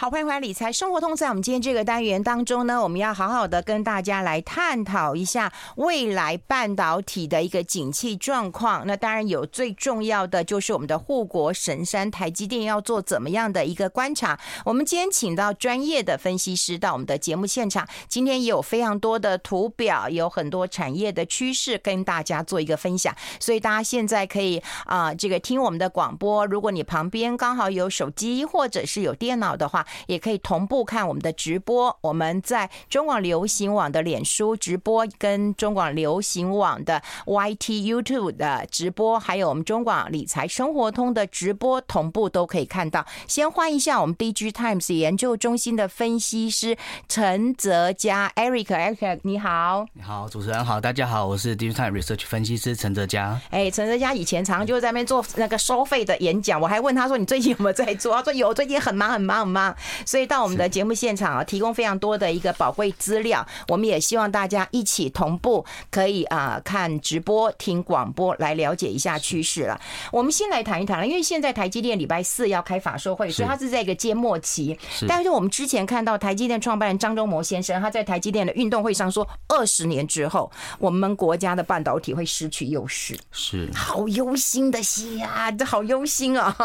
好，欢迎回来理财生活通。在我们今天这个单元当中呢，我们要好好的跟大家来探讨一下未来半导体的一个景气状况。那当然有最重要的就是我们的护国神山台积电要做怎么样的一个观察。我们今天请到专业的分析师到我们的节目现场，今天也有非常多的图表，有很多产业的趋势跟大家做一个分享。所以大家现在可以啊、这个听我们的广播。如果你旁边刚好有手机或者是有电脑的话，也可以同步看我们的直播，我们在中广流行网的脸书直播，跟中广流行网的 YT YouTube 的直播，还有我们中广理财生活通的直播，同步都可以看到。先欢迎一下我们 DIGITIMES 研究中心的分析师陈泽佳 Eric，Eric 你好，你好，主持人好，大家好，我是 DIGITIMES Research 分析师陈泽佳。哎，陈泽佳以前常常就在那边做那个收费的演讲，我还问他说，你最近有没有在做？他说有，最近很忙很忙很忙。所以到我们的节目现场啊，提供非常多的一个宝贵资料。我们也希望大家一起同步，可以啊看直播、听广播，来了解一下趋势了。我们先来谈一谈了，因为现在台积电礼拜四要开法说会，所以它是在一个揭幕期。但是我们之前看到台积电创办人张忠谋先生，他在台积电的运动会上说，二十年之后，我们国家的半导体会失去优势。是，好忧心的心啊，这好忧心啊。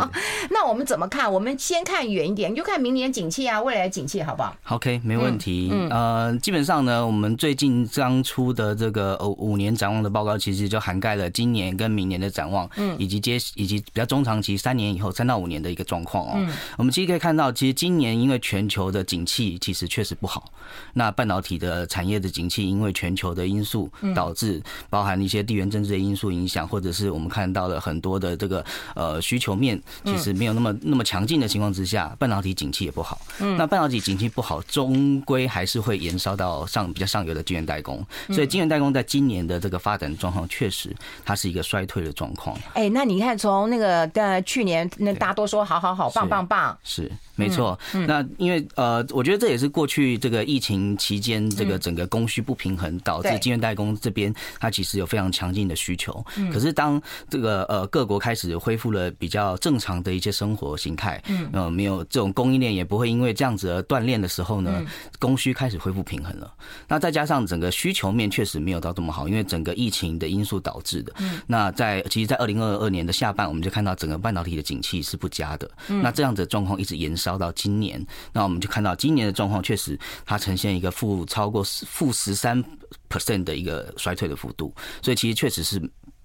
那我们怎么看？我们先看远一点，你就看明年景气啊，未来的景气好不好？OK，没问题。嗯，呃，基本上呢，我们最近刚出的这个呃五年展望的报告，其实就涵盖了今年跟明年的展望，嗯，以及接以及比较中长期三年以后三到五年的一个状况哦。我们其实可以看到，其实今年因为全球的景气其实确实不好，那半导体的产业的景气因为全球的因素导致，包含一些地缘政治的因素影响，或者是我们看到了很多的这个呃需求面其实没有那么那么强劲的情况之下，半导体景气也不好。嗯，那半导体景气不好，终归还是会延烧到上比较上游的晶圆代工。所以晶圆代工在今年的这个发展状况，确实它是一个衰退的状况。哎，那你看从那个呃去年，那大家都说好好好，棒棒棒，是。没错，那因为呃，我觉得这也是过去这个疫情期间这个整个供需不平衡导致晶圆代工这边它其实有非常强劲的需求。可是当这个呃各国开始恢复了比较正常的一些生活形态，嗯，呃，没有这种供应链也不会因为这样子而断裂的时候呢，供需开始恢复平衡了。那再加上整个需求面确实没有到这么好，因为整个疫情的因素导致的。嗯那在其实，在二零二二年的下半，我们就看到整个半导体的景气是不佳的。那这样子的状况一直延烧。到今年，那我们就看到今年的状况确实，它呈现一个负超过负十三 percent 的一个衰退的幅度，所以其实确实是。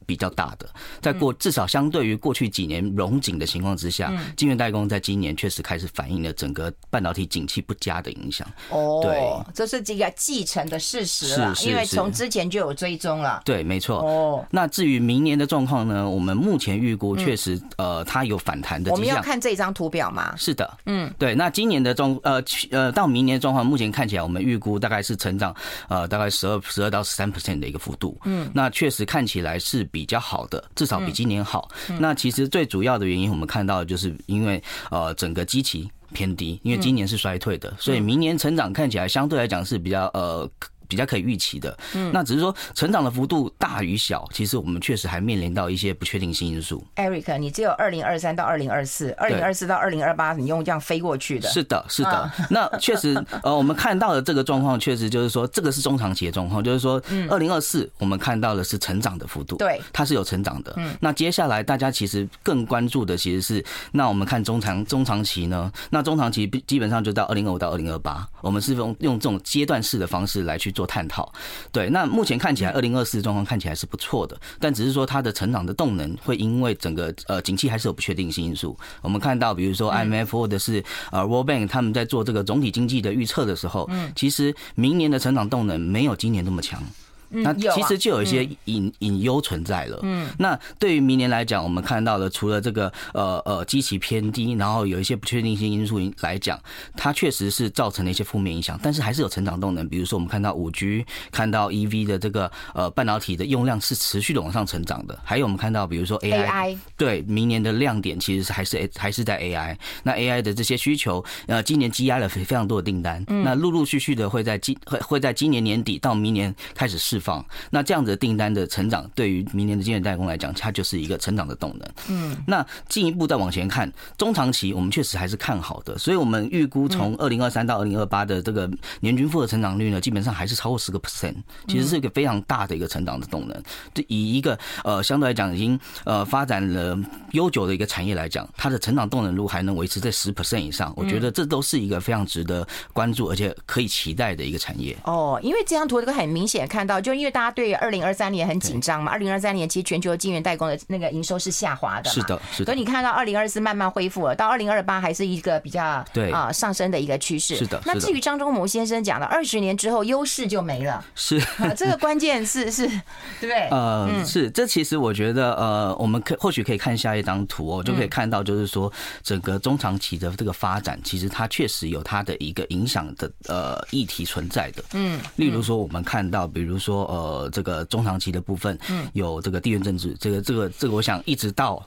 比较大的，在过至少相对于过去几年荣景的情况之下，晶圆代工在今年确实开始反映了整个半导体景气不佳的影响。哦，对，这是这个继承的事实了，因为从之前就有追踪了。对，没错。哦，那至于明年的状况呢？我们目前预估确实，呃，它有反弹的。我们要看这张图表吗？是的，嗯，对。那今年的状，呃，呃，到明年的状况，目前看起来，我们预估大概是成长，呃，大概十二、十二到十三 percent 的一个幅度。嗯，那确实看起来是。比较好的，至少比今年好。那其实最主要的原因，我们看到就是因为呃整个基期偏低，因为今年是衰退的，所以明年成长看起来相对来讲是比较呃。比较可以预期的，嗯，那只是说成长的幅度大与小，其实我们确实还面临到一些不确定性因素。Eric，你只有二零二三到二零二四，二零二四到二零二八，你用这样飞过去的？是的，是的。那确实，呃，我们看到的这个状况，确实就是说，这个是中长期的状况，就是说，二零二四我们看到的是成长的幅度，对，它是有成长的。嗯，那接下来大家其实更关注的其实是，那我们看中长中长期呢？那中长期基本上就到二零二五到二零二八，我们是用用这种阶段式的方式来去。做探讨，对，那目前看起来二零二四状况看起来是不错的，但只是说它的成长的动能会因为整个呃景气还是有不确定性因素。我们看到，比如说 IMF 或者是呃 World Bank 他们在做这个总体经济的预测的时候，嗯其实明年的成长动能没有今年那么强。那其实就有一些隐隐忧存在了。嗯，那对于明年来讲，我们看到了除了这个呃呃基期偏低，然后有一些不确定性因素来讲，它确实是造成了一些负面影响。但是还是有成长动能，比如说我们看到五 G，看到 EV 的这个呃半导体的用量是持续的往上成长的。还有我们看到，比如说 AI，对，明年的亮点其实是还是还是在 AI。那 AI 的这些需求，呃，今年积压了非非常多的订单，那陆陆续续的会在今会会在今年年底到明年开始释释放。那这样子的订单的成长，对于明年的晶圆代工来讲，它就是一个成长的动能。嗯，那进一步再往前看，中长期我们确实还是看好的，所以我们预估从二零二三到二零二八的这个年均复合成长率呢，基本上还是超过十个 percent，其实是一个非常大的一个成长的动能。就以一个呃相对来讲已经呃发展了悠久的一个产业来讲，它的成长动能如果还能维持在十 percent 以上，我觉得这都是一个非常值得关注而且可以期待的一个产业。哦，因为这张图这个很明显看到，就因为大家对二零二三年很紧张嘛，二零二三年其实全球晶圆代工的那个营收是下滑的，是的，是的。所以你看到二零二四慢慢恢复了，到二零二八还是一个比较对啊上升的一个趋势。是的。那至于张忠谋先生讲的二十年之后优势就没了，是啊这个关键是是，对不对？呃，是这其实我觉得呃，我们可或许可以看下一张图哦，就可以看到就是说整个中长期的这个发展，其实它确实有它的一个影响的呃议题存在的。嗯，例如说我们看到，比如说呃这个中长期的部分，嗯，有这个地缘政治，这个这个这个，我想一直到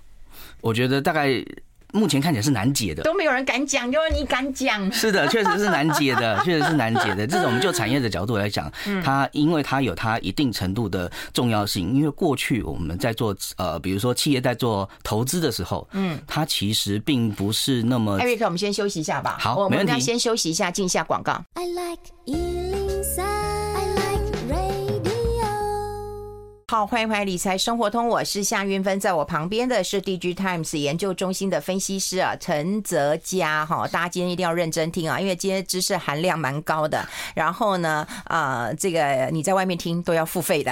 我觉得大概。目前看起来是难解的，都没有人敢讲，就是你敢讲。是的，确实是难解的，确实是难解的。这种我们就产业的角度来讲，它因为它有它一定程度的重要性。因为过去我们在做呃，比如说企业在做投资的时候，嗯，它其实并不是那么。艾瑞克我们先休息一下吧。好，没问题。我们要先休息一下，进一下广告。I like 好，欢迎回来理财生活通，我是夏云芬，在我旁边的是 DG Times 研究中心的分析师啊，陈泽佳哈，大家今天一定要认真听啊，因为今天知识含量蛮高的。然后呢，啊、呃，这个你在外面听都要付费的，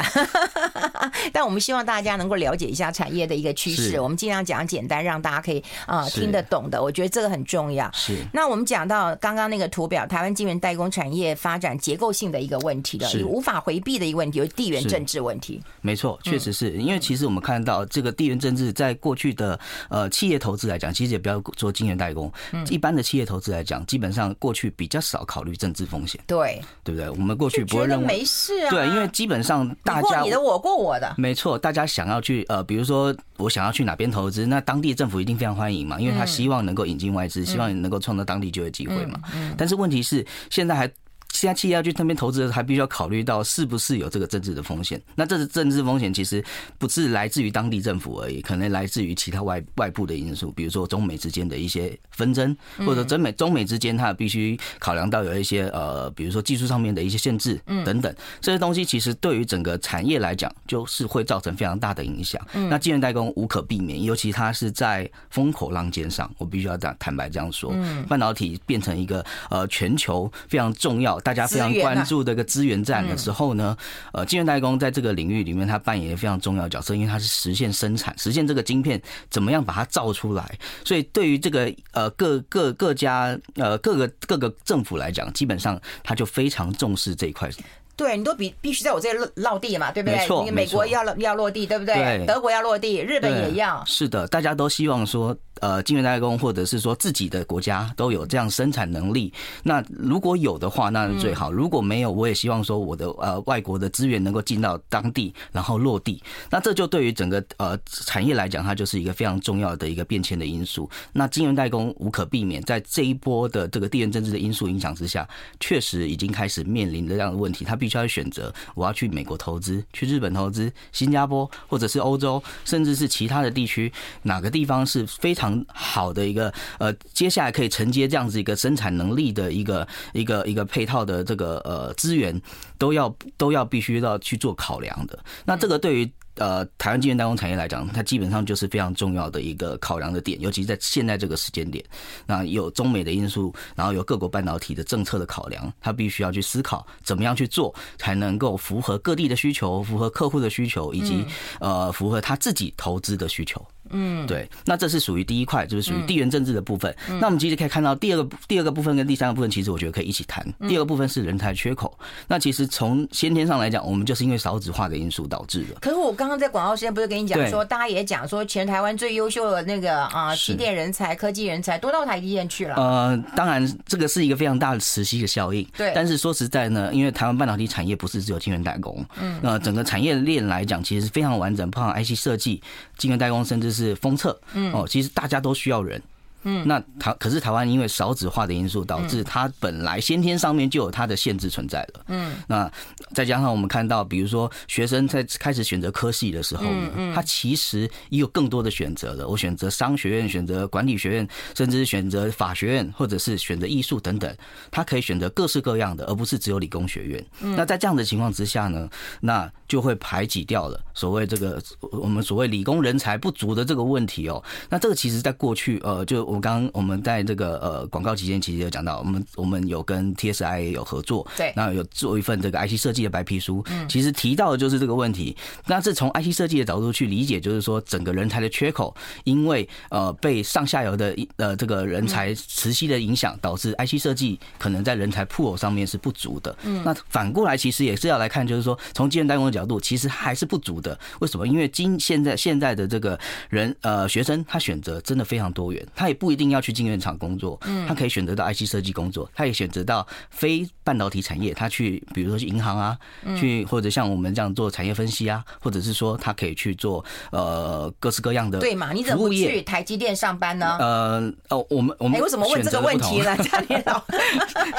但我们希望大家能够了解一下产业的一个趋势，我们尽量讲简单，让大家可以啊、呃、听得懂的。我觉得这个很重要。是。那我们讲到刚刚那个图表，台湾晶圆代工产业发展结构性的一个问题的，是无法回避的一个问题，就是地缘政治问题。没错，确实是。因为其实我们看到这个地缘政治，在过去的呃企业投资来讲，其实也不要做晶圆代工，一般的企业投资来讲，基本上过去比较少考虑政治风险，对。对不对？我们过去不会认为没事啊，对，因为基本上大家你的我过我的，没错，大家想要去呃，比如说我想要去哪边投资，那当地政府一定非常欢迎嘛，因为他希望能够引进外资，希望你能够创造当地就业机会嘛。但是问题是现在还。现在企业要去那边投资的时候，还必须要考虑到是不是有这个政治的风险。那这是政治风险，其实不是来自于当地政府而已，可能来自于其他外外部的因素，比如说中美之间的一些纷争，或者中美中美之间，它必须考量到有一些呃，比如说技术上面的一些限制等等。这些东西其实对于整个产业来讲，就是会造成非常大的影响。那晶圆代工无可避免，尤其它是在风口浪尖上，我必须要这样坦白这样说，半导体变成一个呃全球非常重要。大家非常关注的一个资源战的时候呢，呃，晶圆代工在这个领域里面，它扮演一个非常重要的角色，因为它是实现生产、实现这个晶片怎么样把它造出来。所以对于这个呃各各各家呃各个各个政府来讲，基本上它就非常重视这一块。对，你都必必须在我这里落落地嘛，对不对？没错，美国要要落地，对不对？对，德国要落地，日本也要。是的，大家都希望说。呃，晶圆代工或者是说自己的国家都有这样生产能力，那如果有的话，那是最好；如果没有，我也希望说我的呃外国的资源能够进到当地，然后落地。那这就对于整个呃产业来讲，它就是一个非常重要的一个变迁的因素。那晶圆代工无可避免，在这一波的这个地缘政治的因素影响之下，确实已经开始面临了这样的问题。他必须要选择，我要去美国投资，去日本投资，新加坡或者是欧洲，甚至是其他的地区，哪个地方是非常。很好的一个呃，接下来可以承接这样子一个生产能力的一个一个一个配套的这个呃资源，都要都要必须要去做考量的。那这个对于呃台湾晶圆代工产业来讲，它基本上就是非常重要的一个考量的点，尤其是在现在这个时间点，那有中美的因素，然后有各国半导体的政策的考量，它必须要去思考怎么样去做，才能够符合各地的需求，符合客户的需求，以及呃符合他自己投资的需求。嗯，对，那这是属于第一块，就是属于地缘政治的部分。那我们其实可以看到第二个第二个部分跟第三个部分，其实我觉得可以一起谈。第二个部分是人才缺口。那其实从先天上来讲，我们就是因为少子化的因素导致的。可是我刚刚在广告时间不是跟你讲说，大家也讲说，全台湾最优秀的那个啊，机电人才、科技人才都到台积电去了。呃，当然这个是一个非常大的磁吸的效应。对。但是说实在呢，因为台湾半导体产业不是只有晶圆代工，嗯，那整个产业链来讲，其实是非常完整，包含 IC 设计、晶圆代工，甚至是封测，嗯，哦，其实大家都需要人。嗯，那台可是台湾因为少子化的因素，导致它本来先天上面就有它的限制存在了。嗯，那再加上我们看到，比如说学生在开始选择科系的时候呢，他其实也有更多的选择了。我选择商学院，选择管理学院，甚至选择法学院，或者是选择艺术等等，他可以选择各式各样的，而不是只有理工学院。那在这样的情况之下呢，那就会排挤掉了所谓这个我们所谓理工人才不足的这个问题哦。那这个其实在过去，呃，就我刚刚我们在这个呃广告期间，其实有讲到，我们我们有跟 TSI 有合作，对，那有做一份这个 IC 设计的白皮书，嗯，其实提到的就是这个问题。那是从 IC 设计的角度去理解，就是说整个人才的缺口，因为呃被上下游的呃这个人才磁吸的影响，导致 IC 设计可能在人才 pool 上面是不足的。嗯，那反过来其实也是要来看，就是说从晶圆代工的角度，其实还是不足的。为什么？因为今现在现在的这个人呃学生，他选择真的非常多元，他也不一定要去晶圆厂工作，嗯，他可以选择到 IC 设计工作，他也选择到非半导体产业，他去比如说去银行啊，去或者像我们这样做产业分析啊，或者是说他可以去做呃各式各样的对嘛？你怎么不去台积电上班呢？呃哦，我们我们为什么问这个问题呢？家里老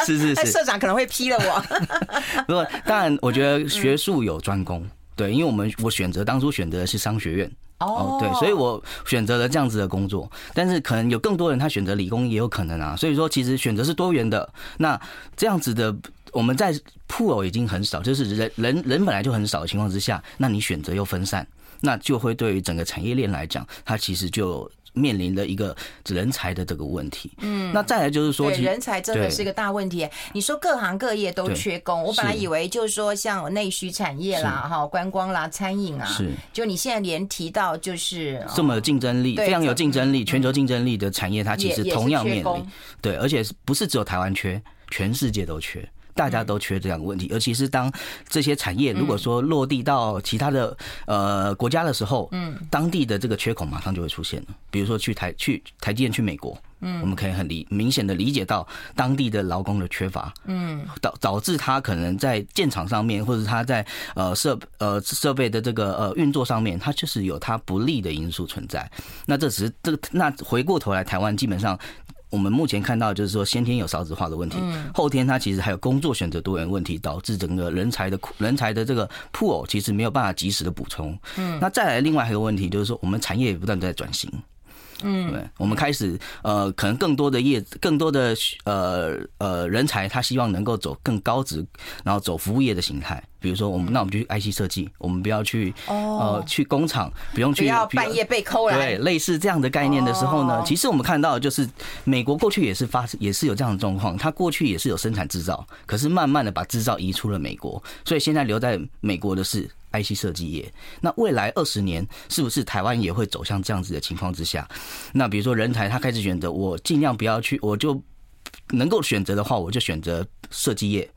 是是是，社长可能会批了我。不过当然，我觉得学术有专攻，对，因为我们我选择当初选择的是商学院。哦，对，所以我选择了这样子的工作，但是可能有更多人他选择理工也有可能啊，所以说其实选择是多元的。那这样子的，我们在 pool 已经很少，就是人人人本来就很少的情况之下，那你选择又分散，那就会对于整个产业链来讲，它其实就。面临的一个人才的这个问题，嗯，那再来就是说，对，人才真的是一个大问题。你说各行各业都缺工，我本来以为就是说像内需产业啦、哈观光啦、餐饮啊，是，就你现在连提到就是这么竞争力非常有竞争力、全球竞争力的产业，它其实同样面临，对，而且不是只有台湾缺，全世界都缺。大家都缺这样的问题，尤其是当这些产业如果说落地到其他的呃国家的时候，嗯，当地的这个缺口马上就会出现了。比如说去台去台积电去美国，嗯，我们可以很理明显的理解到当地的劳工的缺乏，嗯，导导致他可能在建厂上面，或者他在呃设呃设备的这个呃运作上面，它确实有它不利的因素存在。那这只是这个，那回过头来，台湾基本上。我们目前看到就是说，先天有少子化的问题，后天它其实还有工作选择多元问题，导致整个人才的人才的这个 pool 其实没有办法及时的补充。嗯，那再来另外还有一个问题就是说，我们产业也不断在转型。嗯，对，我们开始呃，可能更多的业，更多的呃呃人才，他希望能够走更高职，然后走服务业的形态。比如说，我们那我们就去 IC 设计，我们不要去呃去工厂，不用去不要半夜被扣了。对，类似这样的概念的时候呢，其实我们看到就是美国过去也是发也是有这样的状况，它过去也是有生产制造，可是慢慢的把制造移出了美国，所以现在留在美国的是 IC 设计业。那未来二十年是不是台湾也会走向这样子的情况之下？那比如说人才他开始选择，我尽量不要去，我就能够选择的话，我就选择设计业。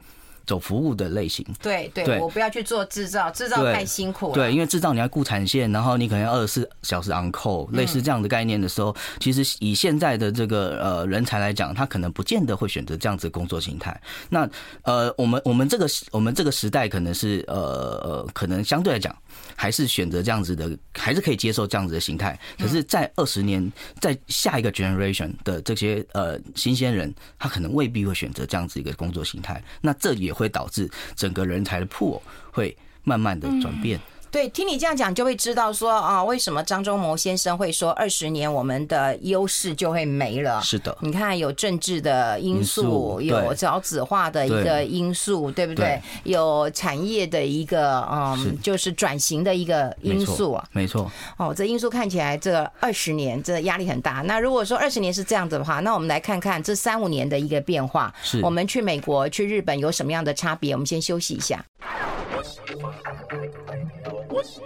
走服务的类型，对对，我不要去做制造，制造太辛苦了。对，因为制造你要顾产线，然后你可能要二十四小时 on call，类似这样的概念的时候，其实以现在的这个呃人才来讲，他可能不见得会选择这样子的工作形态。那呃，我们我们这个我们这个时代可能是呃呃，可能相对来讲。还是选择这样子的，还是可以接受这样子的形态。可是，在二十年，在下一个 generation 的这些呃新鲜人，他可能未必会选择这样子一个工作形态。那这也会导致整个人才的铺会慢慢的转变。对，听你这样讲，就会知道说啊，为什么张忠谋先生会说二十年我们的优势就会没了？是的，你看有政治的因素，有少子化的一个因素，对不对？有产业的一个嗯，就是转型的一个因素啊，没错。哦，这因素看起来这二十年这压力很大。那如果说二十年是这样子的话，那我们来看看这三五年的一个变化。是，我们去美国、去日本有什么样的差别？我们先休息一下。What's she?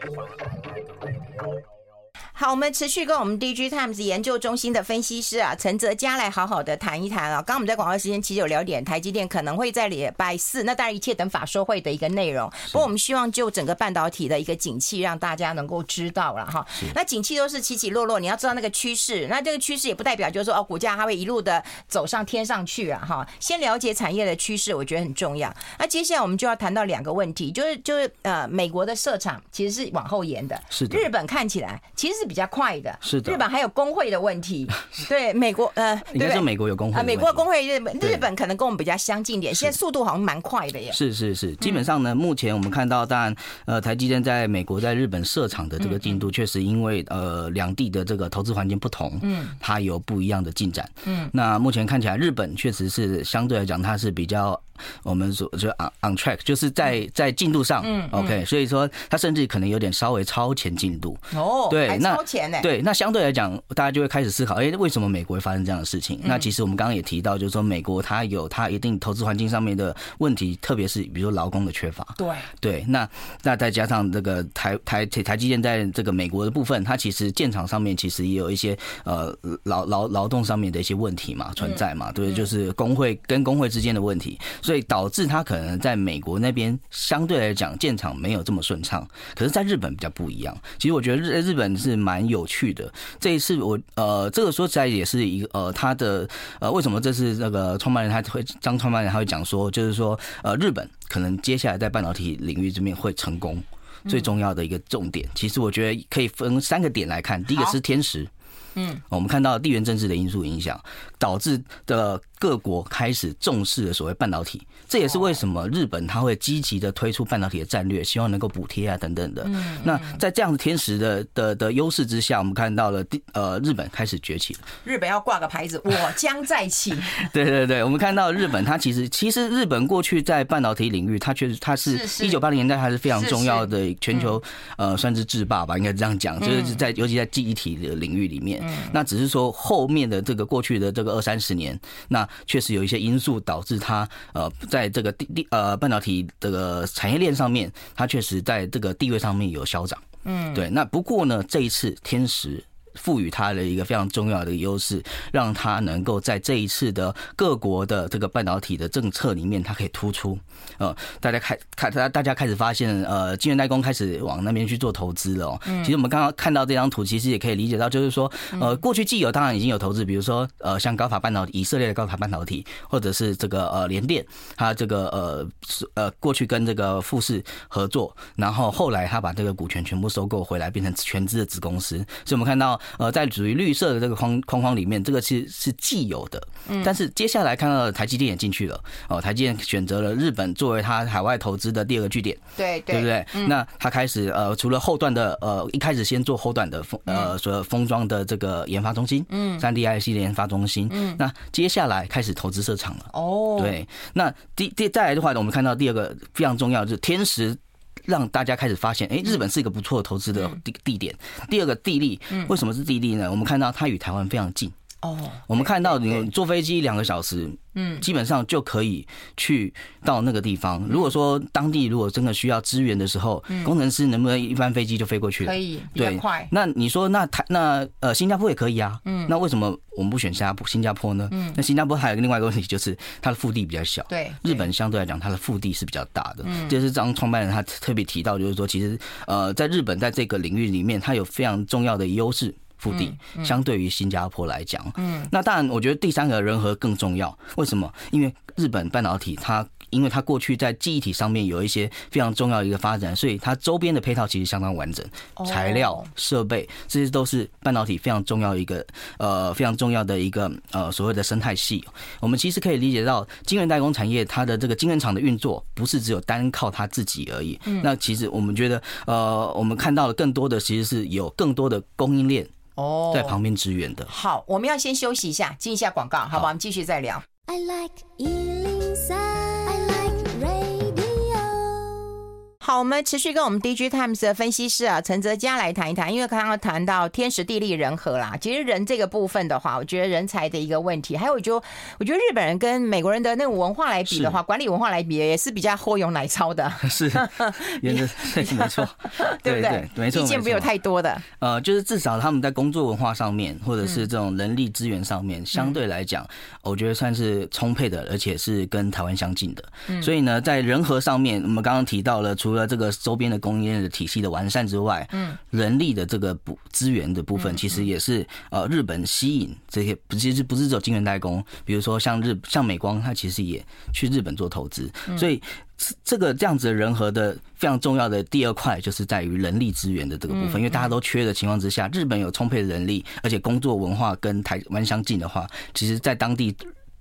好，我们持续跟我们 DG Times 研究中心的分析师啊陈泽佳来好好的谈一谈啊。刚刚我们在广告时间其实有聊点台积电可能会在礼拜四，那当然一切等法说会的一个内容。不过我们希望就整个半导体的一个景气，让大家能够知道了哈。那景气都是起起落落，你要知道那个趋势。那这个趋势也不代表就是说哦，股价它会一路的走上天上去啊哈。先了解产业的趋势，我觉得很重要。那接下来我们就要谈到两个问题，就是就是呃，美国的设厂其实是往后延的，是的。日本看起来其实是。比较快的。是的，日本还有工会的问题。对，美国呃，应该说美国有工会啊，美国的工会日本日本可能跟我们比较相近点，现在速度好像蛮快的耶。是是是，基本上呢，目前我们看到，当然呃，台积电在美国在日本设厂的这个进度，确实因为呃两地的这个投资环境不同，嗯，它有不一样的进展。嗯，那目前看起来，日本确实是相对来讲，它是比较。我们说就 on on track，就是在在进度上，嗯，OK，所以说它甚至可能有点稍微超前进度哦，对，那超前呢，对，那相对来讲，大家就会开始思考，哎，为什么美国会发生这样的事情？那其实我们刚刚也提到，就是说美国它有它一定投资环境上面的问题，特别是比如说劳工的缺乏，对对，那那再加上这个台台台积电在这个美国的部分，它其实建厂上面其实也有一些呃劳劳劳动上面的一些问题嘛存在嘛，对，就是工会跟工会之间的问题。所以导致他可能在美国那边相对来讲建厂没有这么顺畅，可是在日本比较不一样。其实我觉得日日本是蛮有趣的。这一次我呃，这个说起来也是一个呃，他的呃，为什么这次那个创办人他会张创办人他会讲说，就是说呃，日本可能接下来在半导体领域这边会成功，最重要的一个重点，其实我觉得可以分三个点来看。第一个是天时，嗯，我们看到地缘政治的因素影响导致的。各国开始重视了所谓半导体，这也是为什么日本它会积极的推出半导体的战略，希望能够补贴啊等等的。那在这样的天时的的的优势之下，我们看到了呃日本开始崛起了。日本要挂个牌子，我将再起。对对对，我们看到日本它其实其实日本过去在半导体领域，它确实它是一九八零年代还是非常重要的全球呃算是制霸吧，应该这样讲，就是在尤其在记忆体的领域里面。那只是说后面的这个过去的这个二三十年，那确实有一些因素导致它呃，在这个地地呃半导体这个产业链上面，它确实在这个地位上面有消长。嗯，对。那不过呢，这一次天时。赋予它的一个非常重要的优势，让它能够在这一次的各国的这个半导体的政策里面，它可以突出。呃，大家开开大大家开始发现，呃，晶圆代工开始往那边去做投资了。其实我们刚刚看到这张图，其实也可以理解到，就是说，呃，过去既有当然已经有投资，比如说，呃，像高法半导体，以色列的高法半导体，或者是这个呃联电，它这个呃呃过去跟这个富士合作，然后后来他把这个股权全部收购回来，变成全资的子公司。所以我们看到。呃，在属于绿色的这个框框框里面，这个其实是既有的。嗯，但是接下来看到的台积电也进去了。哦，台积电选择了日本作为它海外投资的第二个据点。对对，对不对？嗯，那它开始呃，除了后段的呃，一开始先做后段的封呃，所有封装的这个研发中心，嗯，三 D IC 的研发中心。嗯，那接下来开始投资设厂了。哦，对。那第第再来的话呢，我们看到第二个非常重要的就是天时。让大家开始发现，哎，日本是一个不错的投资的地地点。第二个地利，为什么是地利呢？我们看到它与台湾非常近。哦，我们看到你坐飞机两个小时，嗯，基本上就可以去到那个地方。如果说当地如果真的需要支援的时候，工程师能不能一班飞机就飞过去？可以，对，快。那你说那台那呃新加坡也可以啊？嗯，那为什么我们不选新加坡新加坡呢？嗯，那新加坡还有另外一个问题，就是它的腹地比较小。对，日本相对来讲它的腹地是比较大的。嗯，这是张创办人他特别提到，就是说其实呃在日本在这个领域里面，它有非常重要的优势。腹地相对于新加坡来讲，嗯，那当然，我觉得第三个人和更重要。为什么？因为日本半导体它，因为它过去在记忆体上面有一些非常重要的一个发展，所以它周边的配套其实相当完整，材料、设备这些都是半导体非常重要一个呃非常重要的一个呃所谓的生态系。我们其实可以理解到，晶圆代工产业它的这个晶圆厂的运作不是只有单靠它自己而已。那其实我们觉得，呃，我们看到的更多的其实是有更多的供应链。哦，在旁边支援的。好，我们要先休息一下，进一下广告，好吧？我们继续再聊。I like 好，我们持续跟我们 DG Times 的分析师啊陈泽佳来谈一谈，因为刚刚谈到天时地利人和啦。其实人这个部分的话，我觉得人才的一个问题，还有就我觉得日本人跟美国人的那种文化来比的话，管理文化来比也是比较厚用奶操的。是，也是 没错，对不对？没错，意见不有太多的。呃，就是至少他们在工作文化上面，或者是这种人力资源上面，相对来讲，我觉得算是充沛的，而且是跟台湾相近的。所以呢，在人和上面，我们刚刚提到了，除了了这个周边的供应链的体系的完善之外，嗯，人力的这个补资源的部分，其实也是呃日本吸引这些，其实不是只有晶圆代工，比如说像日像美光，它其实也去日本做投资，所以这个这样子的人和的非常重要的第二块，就是在于人力资源的这个部分，因为大家都缺的情况之下，日本有充沛的人力，而且工作文化跟台湾相近的话，其实在当地。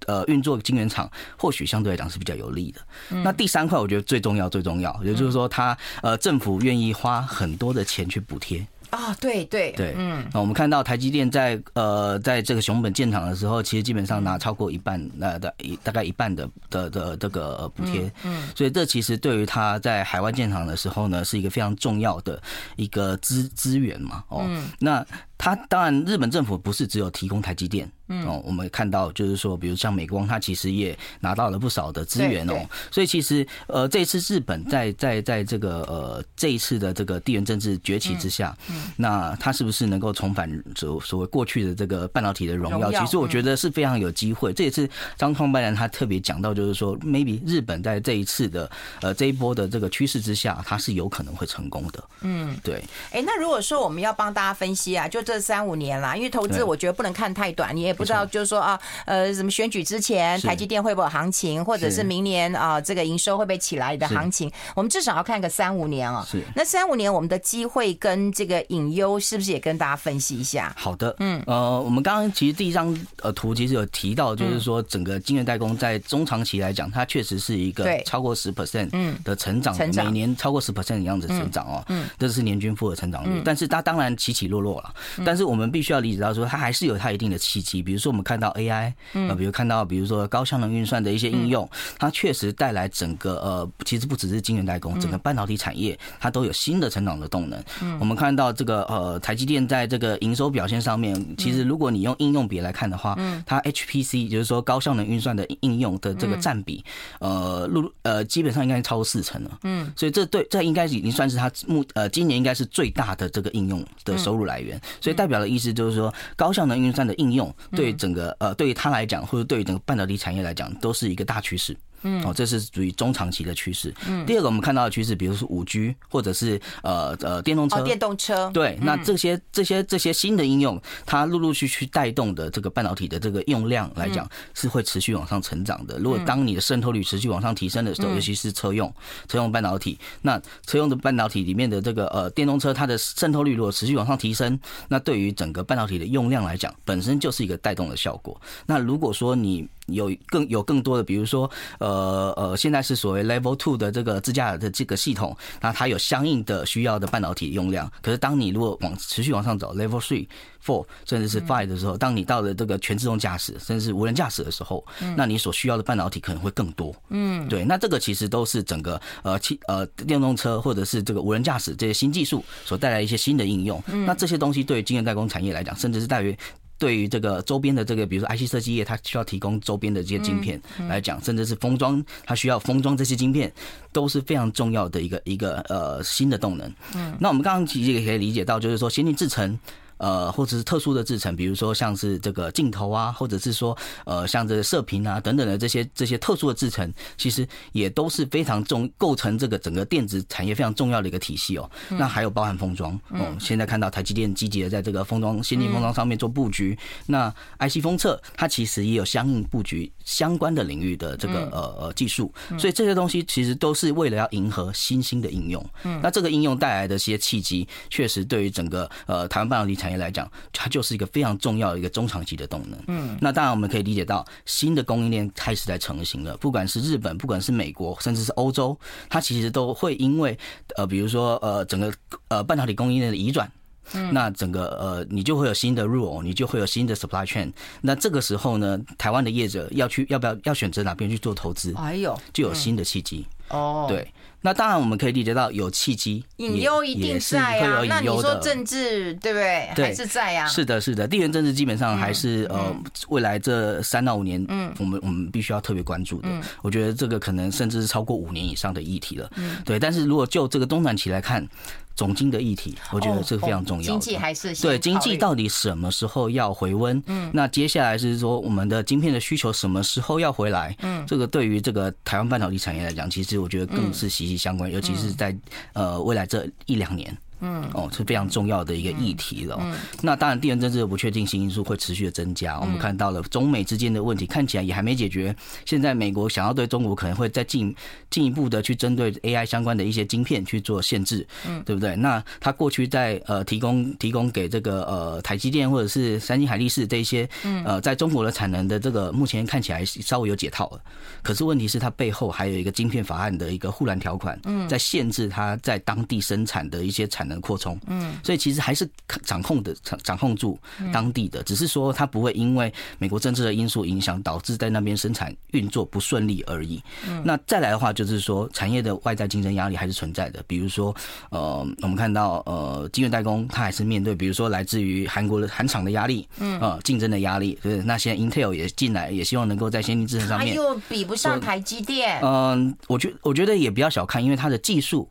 呃，运作晶圆厂或许相对来讲是比较有利的。那第三块，我觉得最重要，最重要，也就是说，他呃，政府愿意花很多的钱去补贴。啊，对对对，嗯，那我们看到台积电在呃，在这个熊本建厂的时候，其实基本上拿超过一半，那的大概一半的的的这个补贴，嗯，所以这其实对于他在海外建厂的时候呢，是一个非常重要的一个资资源嘛，哦，那。它当然，日本政府不是只有提供台积电，嗯，哦，我们看到就是说，比如像美光，它其实也拿到了不少的资源哦，所以其实呃，这一次日本在在在这个呃这一次的这个地缘政治崛起之下，嗯，那它是不是能够重返所所谓过去的这个半导体的荣耀？其实我觉得是非常有机会。这也是张创办人他特别讲到，就是说，maybe 日本在这一次的呃这一波的这个趋势之下，它是有可能会成功的。嗯，对。哎，那如果说我们要帮大家分析啊，就这。这三五年啦，因为投资我觉得不能看太短，你也不知道就是说啊，呃，什么选举之前台积电会不会有行情，或者是明年啊这个营收会不会起来的行情，我们至少要看个三五年啊。是。那三五年我们的机会跟这个隐忧是不是也跟大家分析一下？好的，嗯，呃，我们刚刚其实第一张呃图其实有提到，就是说整个晶圆代工在中长期来讲，它确实是一个超过十 percent 的成长，每年超过十 percent 的样子成长哦，嗯，这是年均复合成长率，但是它当然起起落落了。但是我们必须要理解到，说它还是有它一定的契机。比如说，我们看到 AI，呃，比如看到，比如说高效能运算的一些应用，它确实带来整个呃，其实不只是晶圆代工，整个半导体产业它都有新的成长的动能。我们看到这个呃，台积电在这个营收表现上面，其实如果你用应用比来看的话，它 HPC 就是说高效能运算的应用的这个占比，呃，录呃，基本上应该超过四成了。嗯，所以这对这应该已经算是它目呃今年应该是最大的这个应用的收入来源。所以代表的意思就是说，高效能运算的应用对整个呃，对于它来讲，或者对于整个半导体产业来讲，都是一个大趋势。嗯，哦，这是属于中长期的趋势。嗯，第二个我们看到的趋势，比如说五 G，或者是呃呃电动车，电动车，对，那这些这些这些新的应用，它陆陆续续带动的这个半导体的这个用量来讲，是会持续往上成长的。如果当你的渗透率持续往上提升的时候，尤其是车用车用半导体，那车用的半导体里面的这个呃电动车，它的渗透率如果持续往上提升，那对于整个半导体的用量来讲，本身就是一个带动的效果。那如果说你有更有更多的，比如说，呃呃，现在是所谓 Level Two 的这个自驾的这个系统，那它有相应的需要的半导体用量。可是，当你如果往持续往上走，Level Three、Four 甚至是 Five 的时候，当你到了这个全自动驾驶，甚至是无人驾驶的时候，那你所需要的半导体可能会更多。嗯，对，那这个其实都是整个呃汽呃电动车或者是这个无人驾驶这些新技术所带来一些新的应用。那这些东西对于晶圆代工产业来讲，甚至是大约。对于这个周边的这个，比如说 IC 设计业，它需要提供周边的这些晶片来讲，甚至是封装，它需要封装这些晶片，都是非常重要的一个一个呃新的动能。嗯，那我们刚刚其实也可以理解到，就是说先进制程。呃，或者是特殊的制成，比如说像是这个镜头啊，或者是说呃，像这个射频啊等等的这些这些特殊的制成，其实也都是非常重构成这个整个电子产业非常重要的一个体系哦。那还有包含封装哦，现在看到台积电积极的在这个封装先进封装上面做布局。那 IC 封测它其实也有相应布局相关的领域的这个呃呃技术，所以这些东西其实都是为了要迎合新兴的应用。那这个应用带来的一些契机，确实对于整个呃台湾半导体产业来讲，它就是一个非常重要的一个中长期的动能。嗯，那当然我们可以理解到，新的供应链开始在成型了。不管是日本，不管是美国，甚至是欧洲，它其实都会因为呃，比如说呃，整个呃半导体供应链的移转，嗯，那整个呃，你就会有新的 rule，你就会有新的 supply chain。那这个时候呢，台湾的业者要去要不要要选择哪边去做投资？哎呦，就有新的契机。哦，对。那当然，我们可以理解到有契机，隐忧一定在啊。那你说政治对不对？还是在啊？是的，是的，地缘政治基本上还是呃，未来这三到五年，嗯，我们我们必须要特别关注的。我觉得这个可能甚至是超过五年以上的议题了。嗯，对。但是如果就这个东南期来看，总经的议题，我觉得这个非常重要。经济还是对经济到底什么时候要回温？嗯，那接下来是说我们的晶片的需求什么时候要回来？嗯，这个对于这个台湾半导体产业来讲，其实其实我觉得更是息息相关，尤其是在呃未来这一两年。嗯，哦，是非常重要的一个议题了。嗯，那当然，地缘政治的不确定性因素会持续的增加。我们看到了中美之间的问题看起来也还没解决。现在美国想要对中国可能会再进进一步的去针对 AI 相关的一些晶片去做限制，嗯，对不对？那他过去在呃提供提供给这个呃台积电或者是三星、海力士这一些呃在中国的产能的这个目前看起来稍微有解套了。可是问题是它背后还有一个晶片法案的一个护栏条款，嗯，在限制它在当地生产的一些产能。扩充，嗯，所以其实还是掌控的掌掌控住当地的，只是说它不会因为美国政治的因素影响，导致在那边生产运作不顺利而已。嗯那再来的话，就是说产业的外在竞争压力还是存在的，比如说呃，我们看到呃，晶圆代工它还是面对，比如说来自于韩国的韩厂的压力，嗯，呃，竞争的压力，对。那现在 Intel 也进来，也希望能够在先进制程上面，又比不上台积电。嗯，我觉我觉得也不要小看，因为它的技术。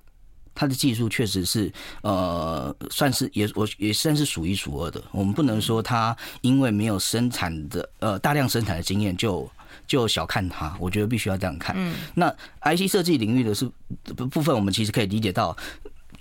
它的技术确实是，呃，算是也我也算是数一数二的。我们不能说它因为没有生产的呃大量生产的经验就就小看它。我觉得必须要这样看。嗯，那 IC 设计领域的是部分，我们其实可以理解到。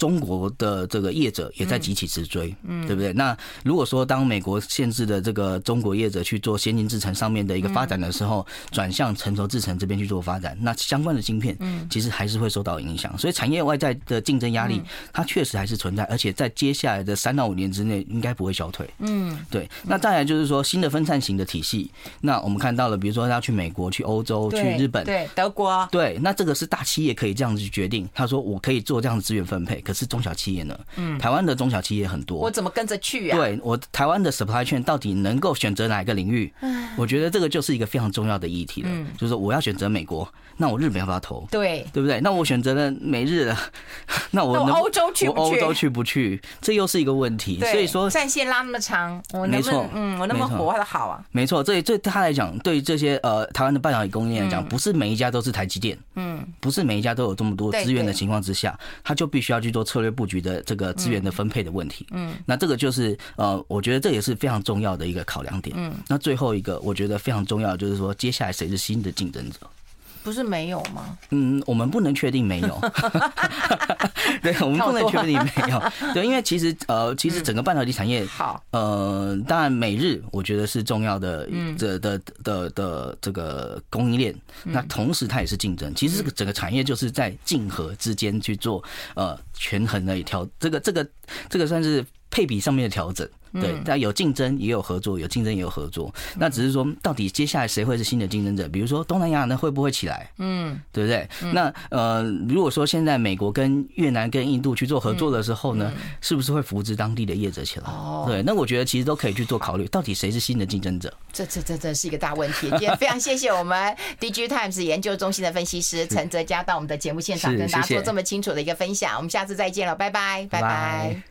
中国的这个业者也在急起直追，嗯，对不对？那如果说当美国限制的这个中国业者去做先进制程上面的一个发展的时候，转向成熟制程这边去做发展，那相关的芯片，嗯，其实还是会受到影响。所以产业外在的竞争压力，它确实还是存在，而且在接下来的三到五年之内，应该不会消退。嗯，对。那再来就是说新的分散型的体系，那我们看到了，比如说要去美国、去欧洲、去日本、对德国，对，那这个是大企业可以这样子去决定。他说我可以做这样的资源分配。可是中小企业呢？嗯，台湾的中小企业很多，我怎么跟着去啊？对，我台湾的 supply chain 到底能够选择哪一个领域？我觉得这个就是一个非常重要的议题了。嗯，就是我要选择美国，那我日本要不要投？对，对不对？那我选择了美日了，那我欧洲去不去？欧洲去不去？这又是一个问题。所以说，战线拉那么长，我能不能？嗯，我那么活得好啊？没错，这对他来讲，对于这些呃台湾的半导体供应链来讲，不是每一家都是台积电，嗯，不是每一家都有这么多资源的情况之下，他就必须要去做策略布局的。这个资源的分配的问题，嗯，那这个就是呃，我觉得这也是非常重要的一个考量点，嗯，那最后一个我觉得非常重要的就是说，接下来谁是新的竞争者？不是没有吗？嗯，我们不能确定没有，对，我们不能确定没有，对，因为其实呃，其实整个半导体产业，好，呃，当然美日我觉得是重要的，这的的的这个供应链，那同时它也是竞争，其实这个整个产业就是在竞合之间去做呃。权衡的一条，这个这个这个算是配比上面的调整。对，但有竞争也有合作，有竞争也有合作。那只是说，到底接下来谁会是新的竞争者？比如说东南亚呢，会不会起来？嗯，对不对？那呃，如果说现在美国跟越南跟印度去做合作的时候呢，是不是会扶植当地的业者起来？哦，对，那我觉得其实都可以去做考虑，到底谁是新的竞争者？这这这这是一个大问题。今天非常谢谢我们 DIGITIMES 研究中心的分析师陈泽佳到我们的节目现场跟大家做这么清楚的一个分享。我们下次再见了，拜拜，拜拜。